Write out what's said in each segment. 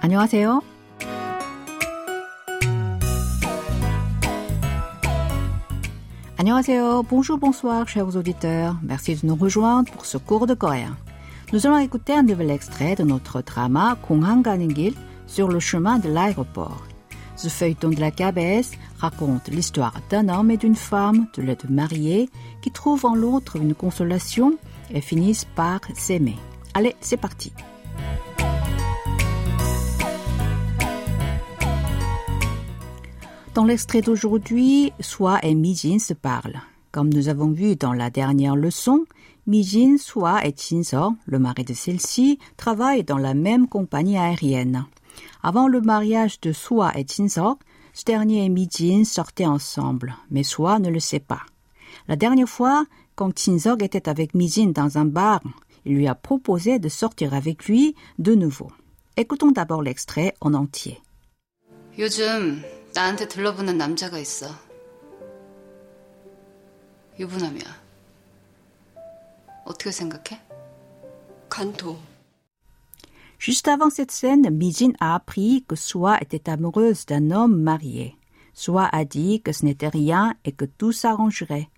안녕하세요. Annyeonghaseyo, bonjour, bonsoir, chers auditeurs. Merci de nous rejoindre pour ce cours de coréen. Nous allons écouter un nouvel extrait de notre drama Konghang Ganingil sur le chemin de l'aéroport. Ce feuilleton de la KBS raconte l'histoire d'un homme et d'une femme, de les deux mariés, qui trouvent en l'autre une consolation et finissent par s'aimer. Allez, c'est parti. Dans l'extrait d'aujourd'hui, Soi et Mijin se parlent. Comme nous avons vu dans la dernière leçon, Mijin, Soi et Jinso, le mari de celle-ci, travaillent dans la même compagnie aérienne. Avant le mariage de Soi et Jinso, ce dernier et Mijin sortaient ensemble, mais Soi ne le sait pas. La dernière fois, quand Jinseok était avec Mijin dans un bar, il lui a proposé de sortir avec lui de nouveau. Écoutons d'abord l'extrait en entier. 나한테 들러붙는 남자가 있어. 유부남이야. 어떻게 생각해? 간도. Juste avant cette scène, Mijin a appris que Soi était amoureuse d'un homme marié. Soi a dit que ce n'était rien et que tout s'arrangerait.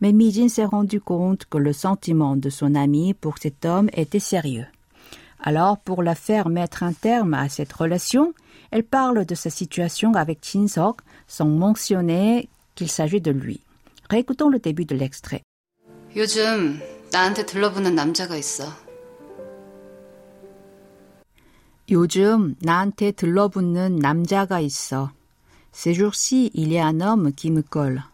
Mais Mijin s'est rendu compte que le sentiment de son ami pour cet homme était sérieux. Alors, pour la faire mettre un terme à cette relation, elle parle de sa situation avec Sok sans mentionner qu'il s'agit de lui. Réécoutons le début de l'extrait. 요즘 나한테 들러붙는 남자가 있어. 요즘 나한테 들러붙는 남자가 있어. Ces jours-ci, il y a un homme qui me colle.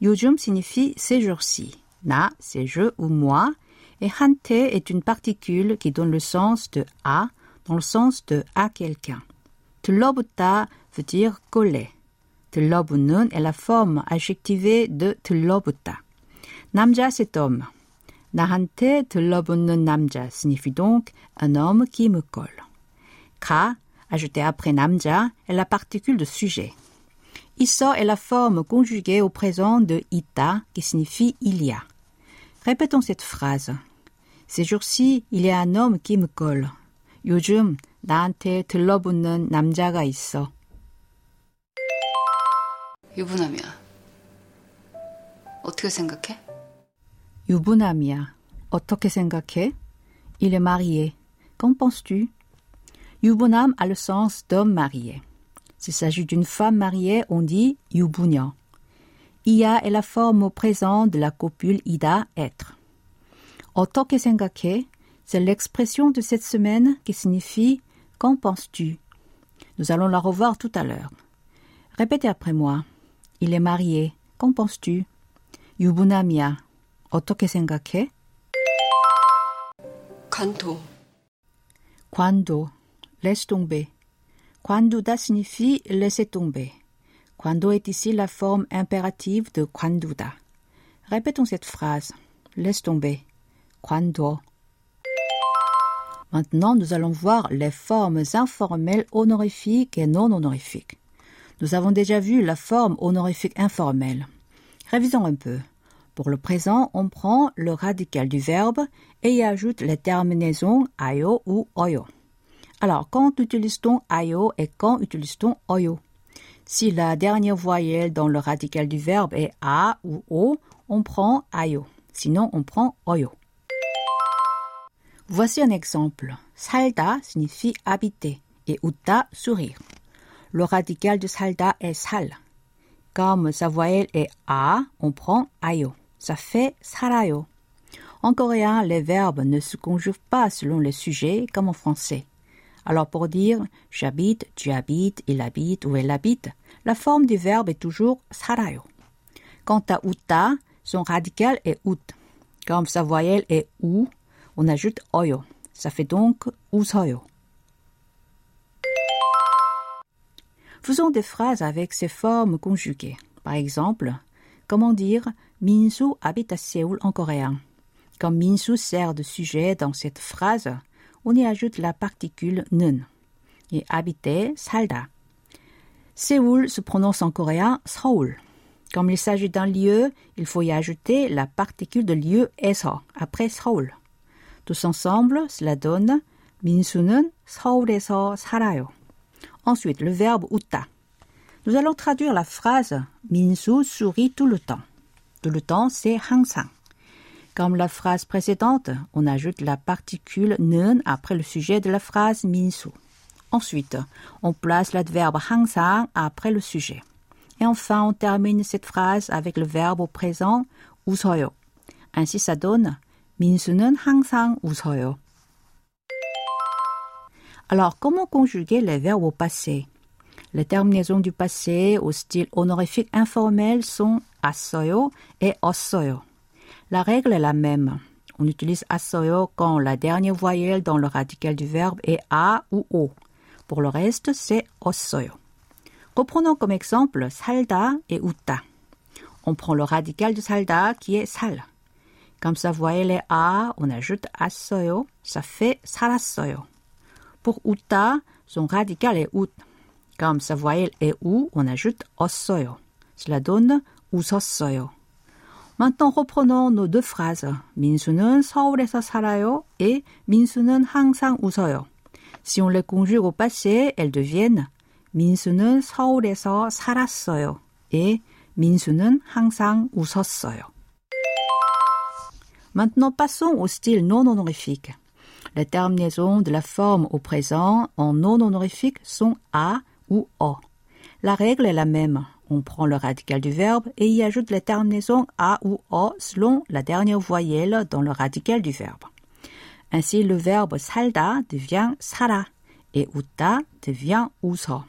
요즘 signifie ces jours-ci. Na, c'est je ou moi. Et hante est une particule qui donne le sens de à dans le sens de à quelqu'un. 들러붙다 veut dire coller. 들러붙는 est la forme adjectivée de 들러붙다. 남자 c'est homme. 나한테 들러붙는 남자 signifie donc un homme qui me colle. 가, ajouté après 남자, est la particule de sujet. Isso est la forme conjuguée au présent de ita qui signifie il y a. Répétons cette phrase. Ces jours-ci, il y a un homme qui me colle. 요즘 나한테 들러붙는 남자가 있어. 유부남이야. 어떻게 생각해? 유부남이야. 어떻게 생각해? Il est marié. Qu'en penses-tu? 유부남 a le sens d'homme marié. S'il s'agit d'une femme mariée, on dit 유부녀. Ia est la forme au présent de la copule ida être. 어떻게 생각해? C'est l'expression de cette semaine qui signifie Qu'en penses-tu Nous allons la revoir tout à l'heure. Répétez après moi. Il est marié. Qu'en penses-tu 유부남이야. 어떻게 생각해? 간도. Quando. Laisse tomber. Quanduda signifie laisser tomber. Quando est ici la forme impérative de quanduda. Répétons cette phrase. Laisse tomber. Quando. Maintenant, nous allons voir les formes informelles honorifiques et non honorifiques. Nous avons déjà vu la forme honorifique informelle. Révisons un peu. Pour le présent, on prend le radical du verbe et y ajoute les terminaisons ayo ou oyo. Alors, quand utilise-t-on ayo et quand utilise-t-on oyo? Si la dernière voyelle dans le radical du verbe est a ou o, on prend ayo. Sinon, on prend oyo. Voici un exemple. Salda signifie habiter et uta sourire. Le radical de salda est sal. Comme sa voyelle est a, on prend ayo. Ça fait sarayo. En coréen, les verbes ne se conjuguent pas selon les sujets comme en français. Alors pour dire j'habite, tu habites, il habite ou elle habite, la forme du verbe est toujours sarayo. Quant à uta, son radical est ut. Comme sa voyelle est ou, on ajoute oyo. Ça fait donc usoyo. Faisons des phrases avec ces formes conjuguées. Par exemple, comment dire Minsu habite à Séoul en coréen Quand Minsu sert de sujet dans cette phrase, on y ajoute la particule nun. Et habiter, salda. Séoul se prononce en coréen Seoul. Comme il s'agit d'un lieu, il faut y ajouter la particule de lieu eso après Seoul. Tous ensemble, cela donne 민수는 서울에서 살아요. Ensuite, le verbe 웃다. Nous allons traduire la phrase 민수 sourit tout le temps. Tout le temps, c'est 항상. Comme la phrase précédente, on ajoute la particule 는 après le sujet de la phrase 민수. Ensuite, on place l'adverbe 항상 après le sujet. Et enfin, on termine cette phrase avec le verbe au présent 웃어요. Ainsi, ça donne 민수는 항상 웃어요. Alors, comment conjuguer les verbes au passé Les terminaisons du passé au style honorifique informel sont assoyo et ossoyo. La règle est la même. On utilise assoyo quand la dernière voyelle dans le radical du verbe est a ou o. Pour le reste, c'est ossoyo. Reprenons comme exemple salda et uta. On prend le radical de salda qui est sal. Comme sa voyelle est a, on ajoute assoyo, ça fait 살았어요. Pour uta, son radical est ut. Comme sa voyelle est ou, on ajoute ossoyo. Cela donne 웃었어요. Maintenant, reprenons nos deux phrases. 민수는 서울에서 살아요 et 민수는 항상 웃어요. Si on les conjugue au passé, elles deviennent 민수는 서울에서 살았어요 et 민수는 항상 웃었어요. Maintenant, passons au style non honorifique. Les terminaisons de la forme au présent en non honorifique sont a ou o. La règle est la même. On prend le radical du verbe et y ajoute les terminaisons a ou o selon la dernière voyelle dans le radical du verbe. Ainsi, le verbe salda devient sara et uta devient uso.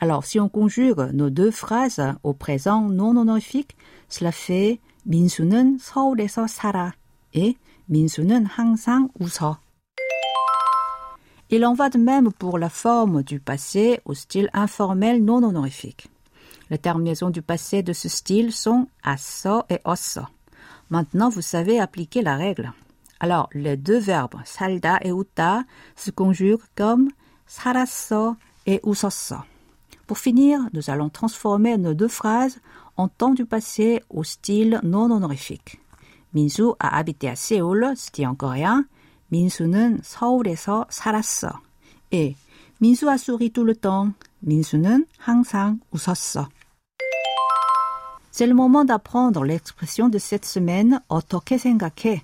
Alors, si on conjugue nos deux phrases au présent non honorifique, cela fait 민수는 서울에서 살아 et 민수는 항상 웃어. Il en va de même pour la forme du passé au style informel non honorifique. Les terminaisons du passé de ce style sont asso et osso. Maintenant, vous savez appliquer la règle. Alors, les deux verbes salda et uta se conjuguent comme 살았어 et 웃었어. Pour finir, nous allons transformer nos deux phrases en temps du passé au style non honorifique. 민수 a habité à Séoul, c'est en coréen. 민수는 서울에서 살았어. Et 민수 a souri tout le temps. 민수는 항상 웃었어. C'est le moment d'apprendre l'expression de cette semaine 어떻게 생각해.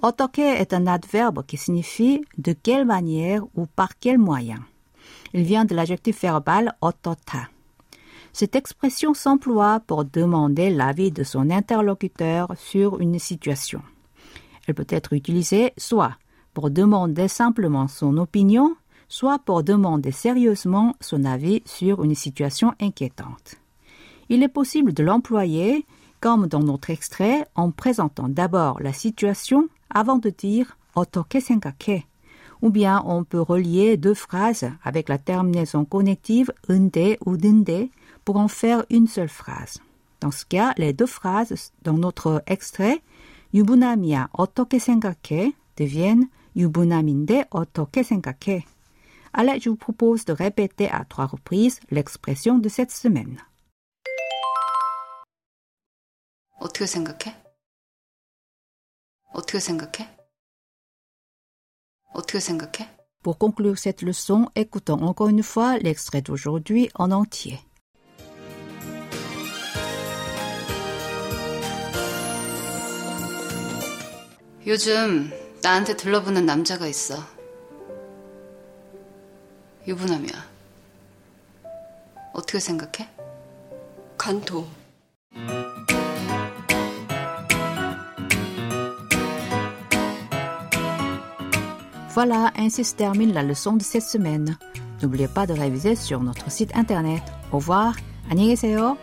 어떻게 est un adverbe qui signifie de quelle manière ou par quel moyen. Il vient de l'adjectif verbal 어떻다. Cette expression s'emploie pour demander l'avis de son interlocuteur sur une situation. Elle peut être utilisée soit pour demander simplement son opinion, soit pour demander sérieusement son avis sur une situation inquiétante. Il est possible de l'employer, comme dans notre extrait, en présentant d'abord la situation avant de dire 어떻게 생각해 ou bien on peut relier deux phrases avec la terminaison connective unde ou dinde pour en faire une seule phrase. Dans ce cas, les deux phrases dans notre extrait 유부남이야 어떻게 생각해 deviennent 유부남인데 어떻게 생각해. Allez, je vous propose de répéter à trois reprises l'expression de cette semaine. 어떻게 생각해? 어떻게 생각해? 어떻게 생각해? Pour conclure cette leçon, écoutons encore une fois l'extrait d'aujourd'hui en entier. 요즘 나한테 들러붙는 남자가 있어. 유부남이야. 어떻게 생각해? 간토. Voilà, ainsi se termine la leçon de cette semaine. N'oubliez pas de réviser sur notre site internet. Au revoir, 안녕히 계세요.